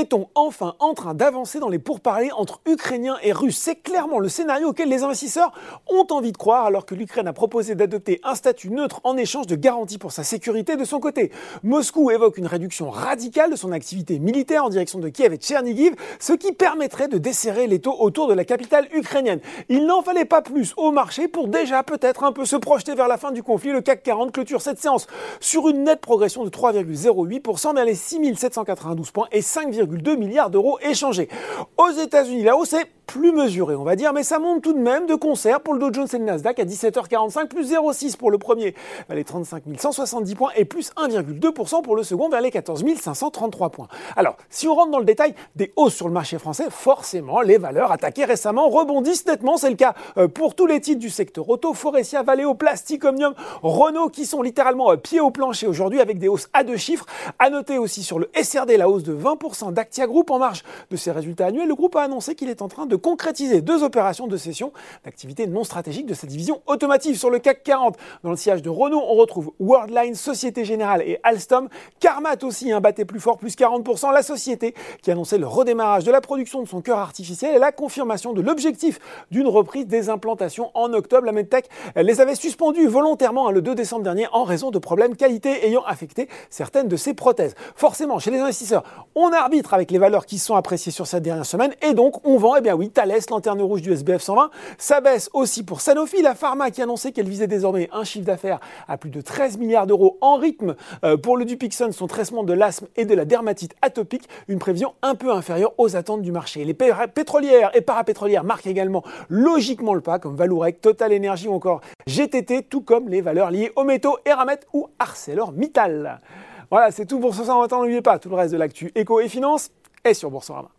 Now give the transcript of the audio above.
Est-on enfin en train d'avancer dans les pourparlers entre Ukrainiens et Russes? C'est clairement le scénario auquel les investisseurs ont envie de croire alors que l'Ukraine a proposé d'adopter un statut neutre en échange de garanties pour sa sécurité de son côté. Moscou évoque une réduction radicale de son activité militaire en direction de Kiev et Tchernigiv, ce qui permettrait de desserrer les taux autour de la capitale ukrainienne. Il n'en fallait pas plus au marché pour déjà peut-être un peu se projeter vers la fin du conflit. Le CAC 40 clôture cette séance sur une nette progression de 3,08% vers les 6792 points et 5, 2 milliards d'euros échangés. Aux États-Unis, la hausse est plus mesurée, on va dire, mais ça monte tout de même de concert pour le Dow Jones et le Nasdaq à 17h45, plus 0,6 pour le premier vers les 35 170 points et plus 1,2% pour le second vers les 14 533 points. Alors, si on rentre dans le détail des hausses sur le marché français, forcément, les valeurs attaquées récemment rebondissent nettement. C'est le cas euh, pour tous les titres du secteur auto, Forestia, Valeo, Plastic, Omnium, Renault qui sont littéralement euh, pieds au plancher aujourd'hui avec des hausses à deux chiffres. À noter aussi sur le SRD la hausse de 20% d'Actia Group en marge de ses résultats annuels. Le groupe a annoncé qu'il est en train de concrétiser deux opérations de cession d'activités non stratégiques de sa division automotive. Sur le CAC 40, dans le sillage de Renault, on retrouve Worldline, Société Générale et Alstom. Carmat aussi, un batté plus fort, plus 40%. La société qui annonçait le redémarrage de la production de son cœur artificiel et la confirmation de l'objectif d'une reprise des implantations en octobre. La MedTech les avait suspendus volontairement hein, le 2 décembre dernier en raison de problèmes qualité ayant affecté certaines de ses prothèses. Forcément, chez les investisseurs, on arbitre avec les valeurs qui sont appréciées sur cette dernière semaine et donc on vend, eh bien oui, Thales, lanterne rouge du SBF 120. Ça baisse aussi pour Sanofi, la pharma qui annonçait qu'elle visait désormais un chiffre d'affaires à plus de 13 milliards d'euros en rythme euh, pour le Dupixon, son traitement de l'asthme et de la dermatite atopique, une prévision un peu inférieure aux attentes du marché. Les pétrolières et parapétrolières marquent également logiquement le pas, comme Valourec, Total Energy ou encore GTT, tout comme les valeurs liées aux métaux, Eramet ou ArcelorMittal. Voilà, c'est tout pour ce soir. N'oubliez pas, tout le reste de l'actu éco et finance est sur Boursorama.